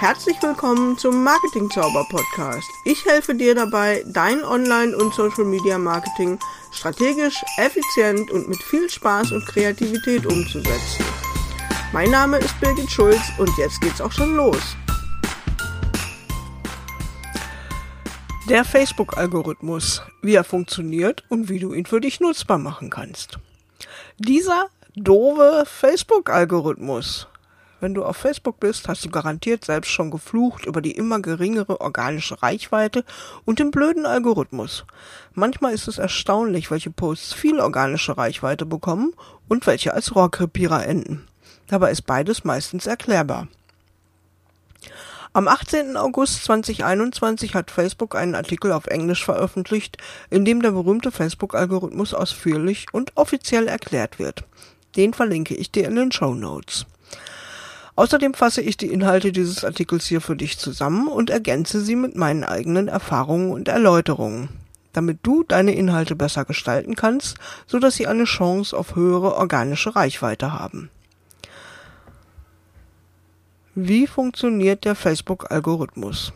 Herzlich willkommen zum Marketing Zauber Podcast. Ich helfe dir dabei, dein Online- und Social Media Marketing strategisch, effizient und mit viel Spaß und Kreativität umzusetzen. Mein Name ist Birgit Schulz und jetzt geht's auch schon los. Der Facebook-Algorithmus, wie er funktioniert und wie du ihn für dich nutzbar machen kannst. Dieser doofe Facebook-Algorithmus. Wenn du auf Facebook bist, hast du garantiert selbst schon geflucht über die immer geringere organische Reichweite und den blöden Algorithmus. Manchmal ist es erstaunlich, welche Posts viel organische Reichweite bekommen und welche als Rohrkrepierer enden. Dabei ist beides meistens erklärbar. Am 18. August 2021 hat Facebook einen Artikel auf Englisch veröffentlicht, in dem der berühmte Facebook-Algorithmus ausführlich und offiziell erklärt wird. Den verlinke ich dir in den Show Notes. Außerdem fasse ich die Inhalte dieses Artikels hier für dich zusammen und ergänze sie mit meinen eigenen Erfahrungen und Erläuterungen, damit du deine Inhalte besser gestalten kannst, so dass sie eine Chance auf höhere organische Reichweite haben. Wie funktioniert der Facebook-Algorithmus?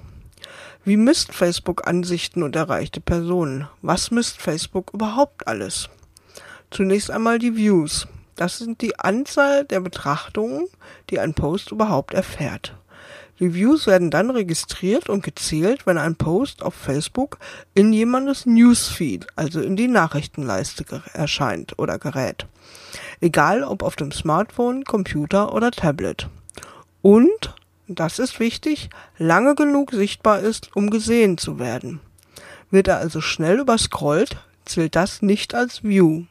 Wie misst Facebook Ansichten und erreichte Personen? Was misst Facebook überhaupt alles? Zunächst einmal die Views. Das sind die Anzahl der Betrachtungen, die ein Post überhaupt erfährt. Die Views werden dann registriert und gezählt, wenn ein Post auf Facebook in jemandes Newsfeed, also in die Nachrichtenleiste erscheint oder gerät. Egal ob auf dem Smartphone, Computer oder Tablet und, das ist wichtig, lange genug sichtbar ist, um gesehen zu werden. Wird er also schnell überscrollt, zählt das nicht als View.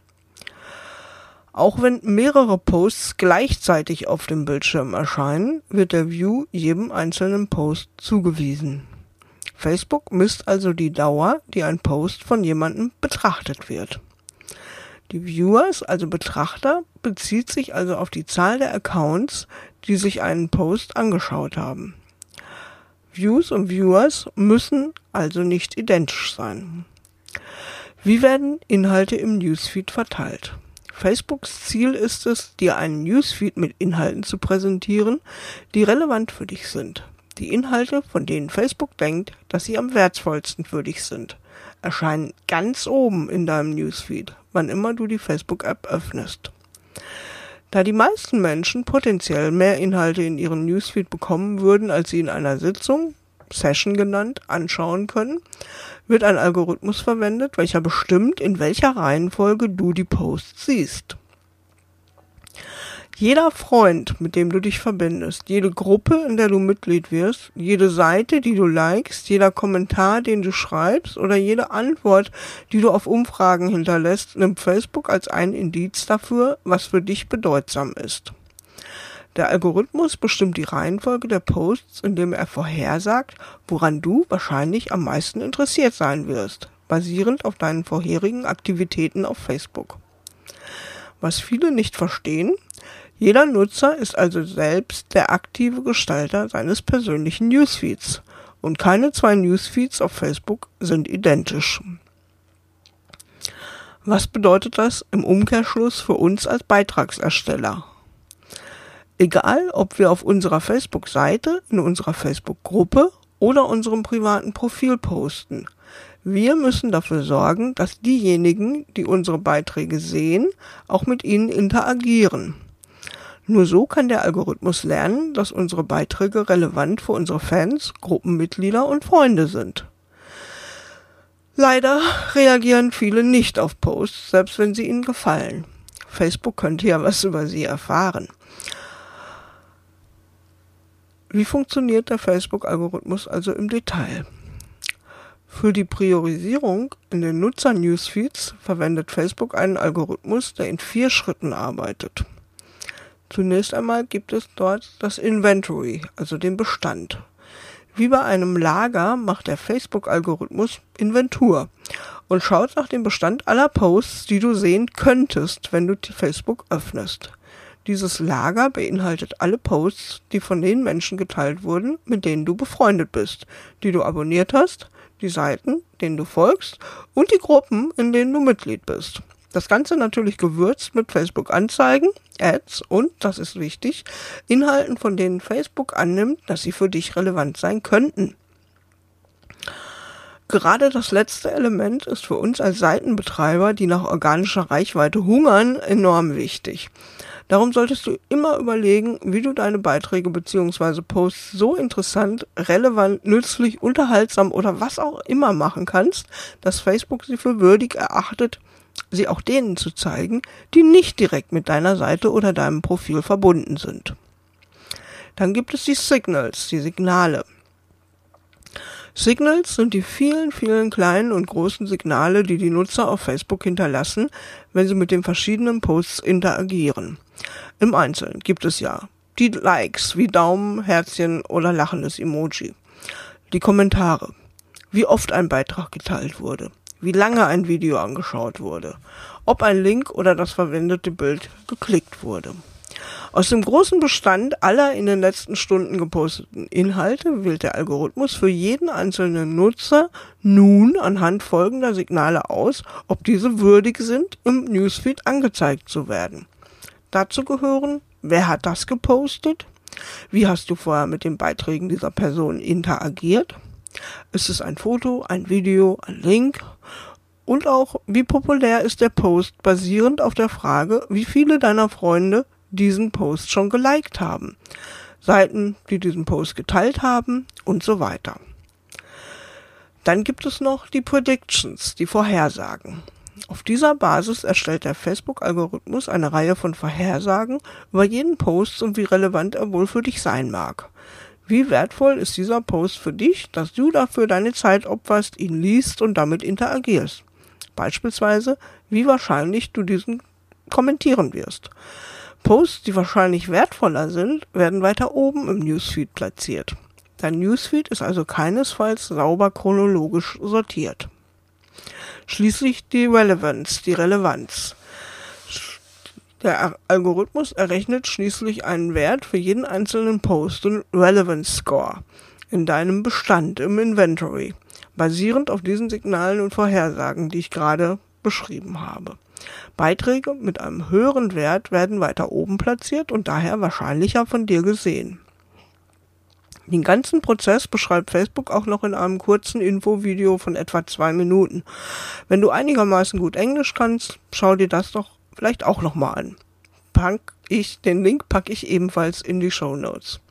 Auch wenn mehrere Posts gleichzeitig auf dem Bildschirm erscheinen, wird der View jedem einzelnen Post zugewiesen. Facebook misst also die Dauer, die ein Post von jemandem betrachtet wird. Die Viewers, also Betrachter, bezieht sich also auf die Zahl der Accounts, die sich einen Post angeschaut haben. Views und Viewers müssen also nicht identisch sein. Wie werden Inhalte im Newsfeed verteilt? Facebooks Ziel ist es, dir einen Newsfeed mit Inhalten zu präsentieren, die relevant für dich sind. Die Inhalte, von denen Facebook denkt, dass sie am wertvollsten für dich sind erscheinen ganz oben in deinem Newsfeed, wann immer du die Facebook-App öffnest. Da die meisten Menschen potenziell mehr Inhalte in ihren Newsfeed bekommen würden, als sie in einer Sitzung, Session genannt, anschauen können, wird ein Algorithmus verwendet, welcher bestimmt, in welcher Reihenfolge du die Posts siehst. Jeder Freund, mit dem du dich verbindest, jede Gruppe, in der du Mitglied wirst, jede Seite, die du likest, jeder Kommentar, den du schreibst oder jede Antwort, die du auf Umfragen hinterlässt, nimmt Facebook als ein Indiz dafür, was für dich bedeutsam ist. Der Algorithmus bestimmt die Reihenfolge der Posts, indem er vorhersagt, woran du wahrscheinlich am meisten interessiert sein wirst, basierend auf deinen vorherigen Aktivitäten auf Facebook. Was viele nicht verstehen, jeder Nutzer ist also selbst der aktive Gestalter seines persönlichen Newsfeeds und keine zwei Newsfeeds auf Facebook sind identisch. Was bedeutet das im Umkehrschluss für uns als Beitragsersteller? Egal, ob wir auf unserer Facebook-Seite, in unserer Facebook-Gruppe oder unserem privaten Profil posten, wir müssen dafür sorgen, dass diejenigen, die unsere Beiträge sehen, auch mit ihnen interagieren. Nur so kann der Algorithmus lernen, dass unsere Beiträge relevant für unsere Fans, Gruppenmitglieder und Freunde sind. Leider reagieren viele nicht auf Posts, selbst wenn sie ihnen gefallen. Facebook könnte ja was über sie erfahren. Wie funktioniert der Facebook-Algorithmus also im Detail? Für die Priorisierung in den Nutzer-Newsfeeds verwendet Facebook einen Algorithmus, der in vier Schritten arbeitet. Zunächst einmal gibt es dort das Inventory, also den Bestand. Wie bei einem Lager macht der Facebook-Algorithmus Inventur und schaut nach dem Bestand aller Posts, die du sehen könntest, wenn du Facebook öffnest. Dieses Lager beinhaltet alle Posts, die von den Menschen geteilt wurden, mit denen du befreundet bist, die du abonniert hast, die Seiten, denen du folgst und die Gruppen, in denen du Mitglied bist. Das Ganze natürlich gewürzt mit Facebook-Anzeigen, Ads und, das ist wichtig, Inhalten, von denen Facebook annimmt, dass sie für dich relevant sein könnten. Gerade das letzte Element ist für uns als Seitenbetreiber, die nach organischer Reichweite hungern, enorm wichtig. Darum solltest du immer überlegen, wie du deine Beiträge bzw. Posts so interessant, relevant, nützlich, unterhaltsam oder was auch immer machen kannst, dass Facebook sie für würdig erachtet, sie auch denen zu zeigen, die nicht direkt mit deiner Seite oder deinem Profil verbunden sind. Dann gibt es die Signals, die Signale. Signals sind die vielen, vielen kleinen und großen Signale, die die Nutzer auf Facebook hinterlassen, wenn sie mit den verschiedenen Posts interagieren. Im Einzelnen gibt es ja die Likes wie Daumen, Herzchen oder lachendes Emoji. Die Kommentare. Wie oft ein Beitrag geteilt wurde. Wie lange ein Video angeschaut wurde. Ob ein Link oder das verwendete Bild geklickt wurde. Aus dem großen Bestand aller in den letzten Stunden geposteten Inhalte wählt der Algorithmus für jeden einzelnen Nutzer nun anhand folgender Signale aus, ob diese würdig sind, im Newsfeed angezeigt zu werden. Dazu gehören, wer hat das gepostet? Wie hast du vorher mit den Beiträgen dieser Person interagiert? Ist es ein Foto, ein Video, ein Link? Und auch, wie populär ist der Post basierend auf der Frage, wie viele deiner Freunde diesen Post schon geliked haben, Seiten, die diesen Post geteilt haben und so weiter. Dann gibt es noch die Predictions, die Vorhersagen. Auf dieser Basis erstellt der Facebook-Algorithmus eine Reihe von Vorhersagen über jeden Post und wie relevant er wohl für dich sein mag. Wie wertvoll ist dieser Post für dich, dass du dafür deine Zeit opferst, ihn liest und damit interagierst? Beispielsweise, wie wahrscheinlich du diesen kommentieren wirst. Posts, die wahrscheinlich wertvoller sind, werden weiter oben im Newsfeed platziert. Dein Newsfeed ist also keinesfalls sauber chronologisch sortiert. Schließlich die Relevance, die Relevanz. Der Algorithmus errechnet schließlich einen Wert für jeden einzelnen Post und Relevance Score in deinem Bestand im Inventory, basierend auf diesen Signalen und Vorhersagen, die ich gerade beschrieben habe. Beiträge mit einem höheren Wert werden weiter oben platziert und daher wahrscheinlicher von dir gesehen. Den ganzen Prozess beschreibt Facebook auch noch in einem kurzen Infovideo von etwa zwei Minuten. Wenn du einigermaßen gut Englisch kannst, schau dir das doch vielleicht auch nochmal an. Pack ich, den Link packe ich ebenfalls in die Show Notes.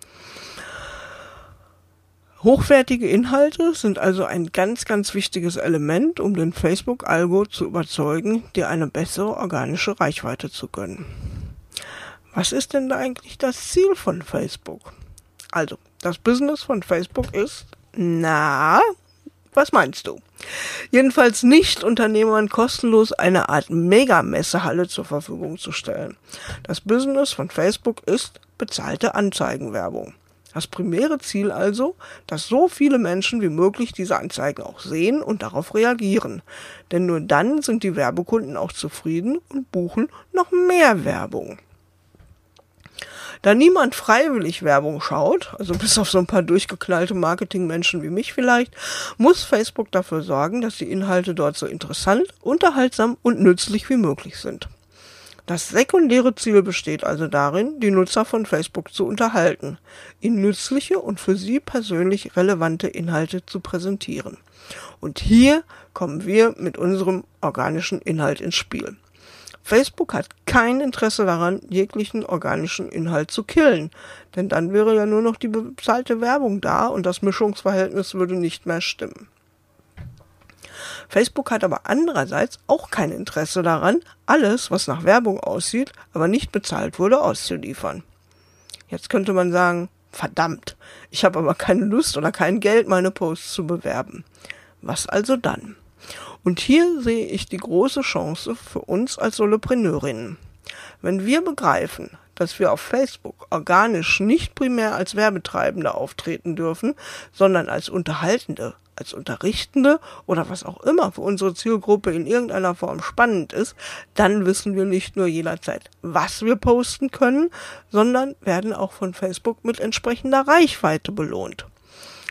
Hochwertige Inhalte sind also ein ganz, ganz wichtiges Element, um den Facebook-Algo zu überzeugen, dir eine bessere organische Reichweite zu gönnen. Was ist denn da eigentlich das Ziel von Facebook? Also, das Business von Facebook ist, na, was meinst du? Jedenfalls nicht Unternehmern kostenlos eine Art Megamessehalle zur Verfügung zu stellen. Das Business von Facebook ist bezahlte Anzeigenwerbung. Das primäre Ziel also, dass so viele Menschen wie möglich diese Anzeigen auch sehen und darauf reagieren. Denn nur dann sind die Werbekunden auch zufrieden und buchen noch mehr Werbung. Da niemand freiwillig Werbung schaut, also bis auf so ein paar durchgeknallte Marketingmenschen wie mich vielleicht, muss Facebook dafür sorgen, dass die Inhalte dort so interessant, unterhaltsam und nützlich wie möglich sind. Das sekundäre Ziel besteht also darin, die Nutzer von Facebook zu unterhalten, ihnen nützliche und für sie persönlich relevante Inhalte zu präsentieren. Und hier kommen wir mit unserem organischen Inhalt ins Spiel. Facebook hat kein Interesse daran, jeglichen organischen Inhalt zu killen, denn dann wäre ja nur noch die bezahlte Werbung da und das Mischungsverhältnis würde nicht mehr stimmen. Facebook hat aber andererseits auch kein Interesse daran, alles, was nach Werbung aussieht, aber nicht bezahlt wurde, auszuliefern. Jetzt könnte man sagen, verdammt, ich habe aber keine Lust oder kein Geld, meine Posts zu bewerben. Was also dann? Und hier sehe ich die große Chance für uns als Solopreneurinnen. Wenn wir begreifen, dass wir auf Facebook organisch nicht primär als Werbetreibende auftreten dürfen, sondern als Unterhaltende, als Unterrichtende oder was auch immer für unsere Zielgruppe in irgendeiner Form spannend ist, dann wissen wir nicht nur jederzeit, was wir posten können, sondern werden auch von Facebook mit entsprechender Reichweite belohnt.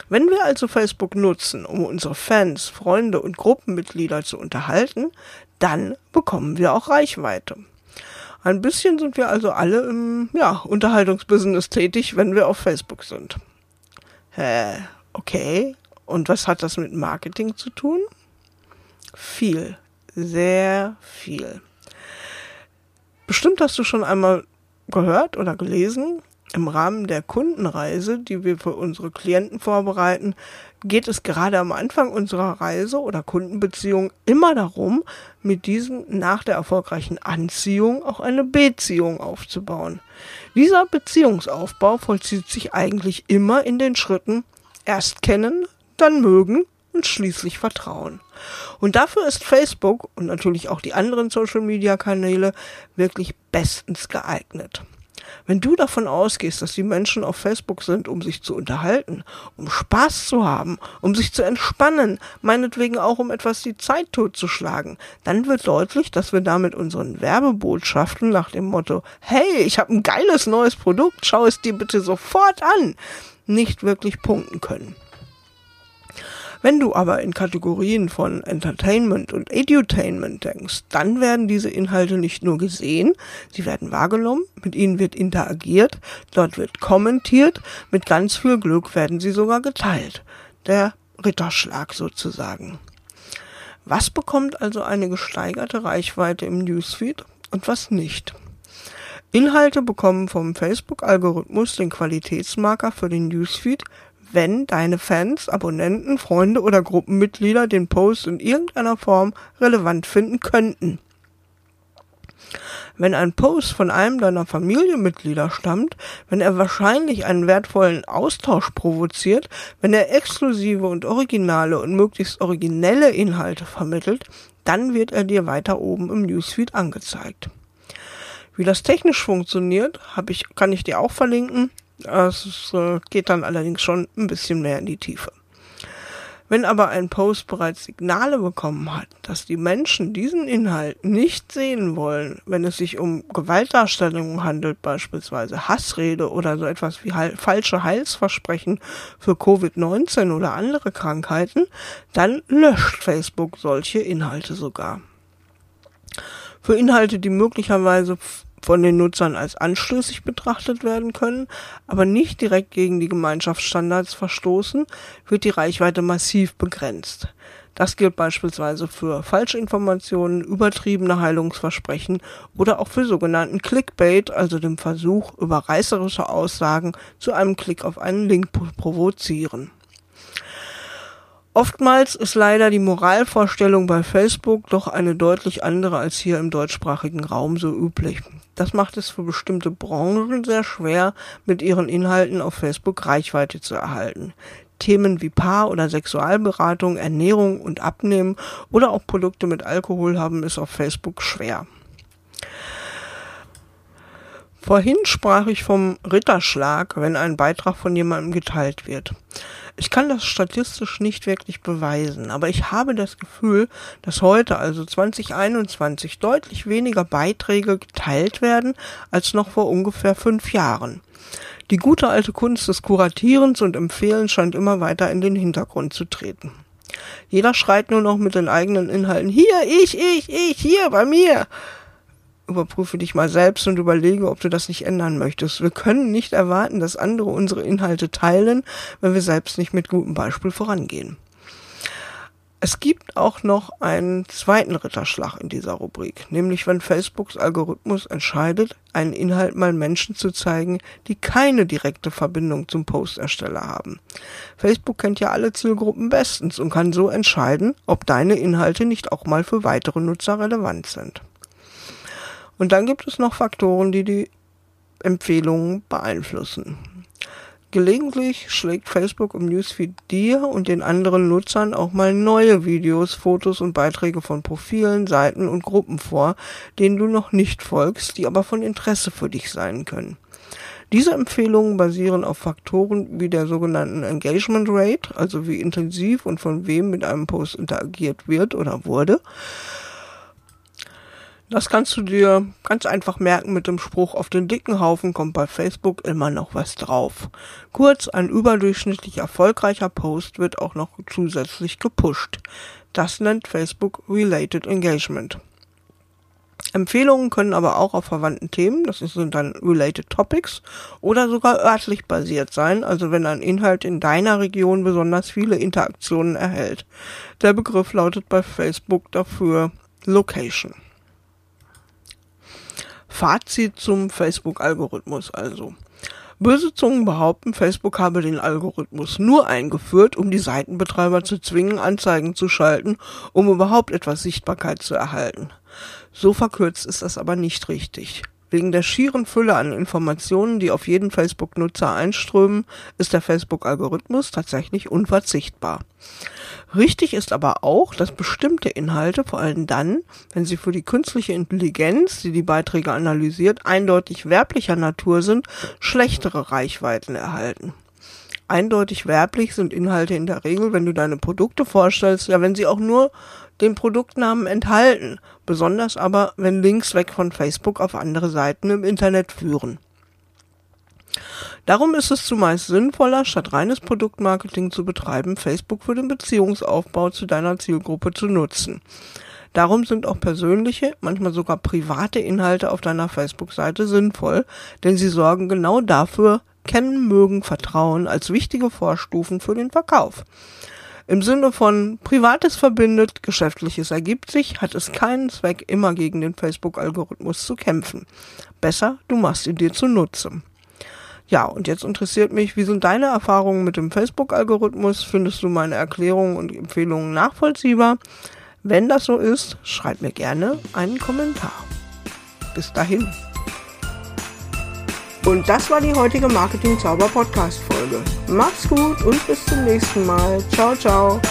Wenn wir also Facebook nutzen, um unsere Fans, Freunde und Gruppenmitglieder zu unterhalten, dann bekommen wir auch Reichweite. Ein bisschen sind wir also alle im ja, Unterhaltungsbusiness tätig, wenn wir auf Facebook sind. Hä, okay. Und was hat das mit Marketing zu tun? Viel, sehr viel. Bestimmt hast du schon einmal gehört oder gelesen, im Rahmen der Kundenreise, die wir für unsere Klienten vorbereiten, geht es gerade am Anfang unserer Reise oder Kundenbeziehung immer darum, mit diesem nach der erfolgreichen Anziehung auch eine Beziehung aufzubauen. Dieser Beziehungsaufbau vollzieht sich eigentlich immer in den Schritten erst kennen, dann mögen und schließlich Vertrauen. Und dafür ist Facebook und natürlich auch die anderen Social-Media-Kanäle wirklich bestens geeignet. Wenn du davon ausgehst, dass die Menschen auf Facebook sind, um sich zu unterhalten, um Spaß zu haben, um sich zu entspannen, meinetwegen auch um etwas die Zeit totzuschlagen, dann wird deutlich, dass wir damit unseren Werbebotschaften nach dem Motto, hey, ich habe ein geiles neues Produkt, schau es dir bitte sofort an, nicht wirklich punkten können. Wenn du aber in Kategorien von Entertainment und Edutainment denkst, dann werden diese Inhalte nicht nur gesehen, sie werden wahrgenommen, mit ihnen wird interagiert, dort wird kommentiert, mit ganz viel Glück werden sie sogar geteilt. Der Ritterschlag sozusagen. Was bekommt also eine gesteigerte Reichweite im Newsfeed und was nicht? Inhalte bekommen vom Facebook-Algorithmus den Qualitätsmarker für den Newsfeed wenn deine Fans, Abonnenten, Freunde oder Gruppenmitglieder den Post in irgendeiner Form relevant finden könnten. Wenn ein Post von einem deiner Familienmitglieder stammt, wenn er wahrscheinlich einen wertvollen Austausch provoziert, wenn er exklusive und originale und möglichst originelle Inhalte vermittelt, dann wird er dir weiter oben im Newsfeed angezeigt. Wie das technisch funktioniert, ich, kann ich dir auch verlinken. Es äh, geht dann allerdings schon ein bisschen mehr in die Tiefe. Wenn aber ein Post bereits Signale bekommen hat, dass die Menschen diesen Inhalt nicht sehen wollen, wenn es sich um Gewaltdarstellungen handelt, beispielsweise Hassrede oder so etwas wie falsche Heilsversprechen für Covid-19 oder andere Krankheiten, dann löscht Facebook solche Inhalte sogar. Für Inhalte, die möglicherweise von den Nutzern als anstößig betrachtet werden können, aber nicht direkt gegen die Gemeinschaftsstandards verstoßen, wird die Reichweite massiv begrenzt. Das gilt beispielsweise für Falschinformationen, übertriebene Heilungsversprechen oder auch für sogenannten Clickbait, also dem Versuch, über reißerische Aussagen zu einem Klick auf einen Link provozieren. Oftmals ist leider die Moralvorstellung bei Facebook doch eine deutlich andere als hier im deutschsprachigen Raum so üblich. Das macht es für bestimmte Branchen sehr schwer, mit ihren Inhalten auf Facebook Reichweite zu erhalten. Themen wie Paar- oder Sexualberatung, Ernährung und Abnehmen oder auch Produkte mit Alkohol haben es auf Facebook schwer. Vorhin sprach ich vom Ritterschlag, wenn ein Beitrag von jemandem geteilt wird. Ich kann das statistisch nicht wirklich beweisen, aber ich habe das Gefühl, dass heute, also 2021, deutlich weniger Beiträge geteilt werden als noch vor ungefähr fünf Jahren. Die gute alte Kunst des Kuratierens und Empfehlens scheint immer weiter in den Hintergrund zu treten. Jeder schreit nur noch mit den eigenen Inhalten, hier, ich, ich, ich, hier, bei mir überprüfe dich mal selbst und überlege, ob du das nicht ändern möchtest. Wir können nicht erwarten, dass andere unsere Inhalte teilen, wenn wir selbst nicht mit gutem Beispiel vorangehen. Es gibt auch noch einen zweiten Ritterschlag in dieser Rubrik, nämlich wenn Facebooks Algorithmus entscheidet, einen Inhalt mal Menschen zu zeigen, die keine direkte Verbindung zum Postersteller haben. Facebook kennt ja alle Zielgruppen bestens und kann so entscheiden, ob deine Inhalte nicht auch mal für weitere Nutzer relevant sind. Und dann gibt es noch Faktoren, die die Empfehlungen beeinflussen. Gelegentlich schlägt Facebook im Newsfeed dir und den anderen Nutzern auch mal neue Videos, Fotos und Beiträge von Profilen, Seiten und Gruppen vor, denen du noch nicht folgst, die aber von Interesse für dich sein können. Diese Empfehlungen basieren auf Faktoren wie der sogenannten Engagement Rate, also wie intensiv und von wem mit einem Post interagiert wird oder wurde, das kannst du dir ganz einfach merken mit dem Spruch, auf den dicken Haufen kommt bei Facebook immer noch was drauf. Kurz, ein überdurchschnittlich erfolgreicher Post wird auch noch zusätzlich gepusht. Das nennt Facebook Related Engagement. Empfehlungen können aber auch auf verwandten Themen, das sind dann related topics, oder sogar örtlich basiert sein, also wenn ein Inhalt in deiner Region besonders viele Interaktionen erhält. Der Begriff lautet bei Facebook dafür Location. Fazit zum Facebook-Algorithmus also. Böse Zungen behaupten, Facebook habe den Algorithmus nur eingeführt, um die Seitenbetreiber zu zwingen, Anzeigen zu schalten, um überhaupt etwas Sichtbarkeit zu erhalten. So verkürzt ist das aber nicht richtig. Wegen der schieren Fülle an Informationen, die auf jeden Facebook-Nutzer einströmen, ist der Facebook-Algorithmus tatsächlich unverzichtbar. Richtig ist aber auch, dass bestimmte Inhalte, vor allem dann, wenn sie für die künstliche Intelligenz, die die Beiträge analysiert, eindeutig werblicher Natur sind, schlechtere Reichweiten erhalten. Eindeutig werblich sind Inhalte in der Regel, wenn du deine Produkte vorstellst, ja, wenn sie auch nur den Produktnamen enthalten, besonders aber, wenn Links weg von Facebook auf andere Seiten im Internet führen. Darum ist es zumeist sinnvoller, statt reines Produktmarketing zu betreiben, Facebook für den Beziehungsaufbau zu deiner Zielgruppe zu nutzen. Darum sind auch persönliche, manchmal sogar private Inhalte auf deiner Facebook-Seite sinnvoll, denn sie sorgen genau dafür, kennen, mögen, vertrauen als wichtige Vorstufen für den Verkauf. Im Sinne von Privates verbindet, Geschäftliches ergibt sich, hat es keinen Zweck, immer gegen den Facebook-Algorithmus zu kämpfen. Besser, du machst ihn dir zunutze. Ja, und jetzt interessiert mich, wie sind deine Erfahrungen mit dem Facebook-Algorithmus? Findest du meine Erklärungen und Empfehlungen nachvollziehbar? Wenn das so ist, schreib mir gerne einen Kommentar. Bis dahin. Und das war die heutige Marketing Zauber Podcast Folge. Mach's gut und bis zum nächsten Mal. Ciao, ciao.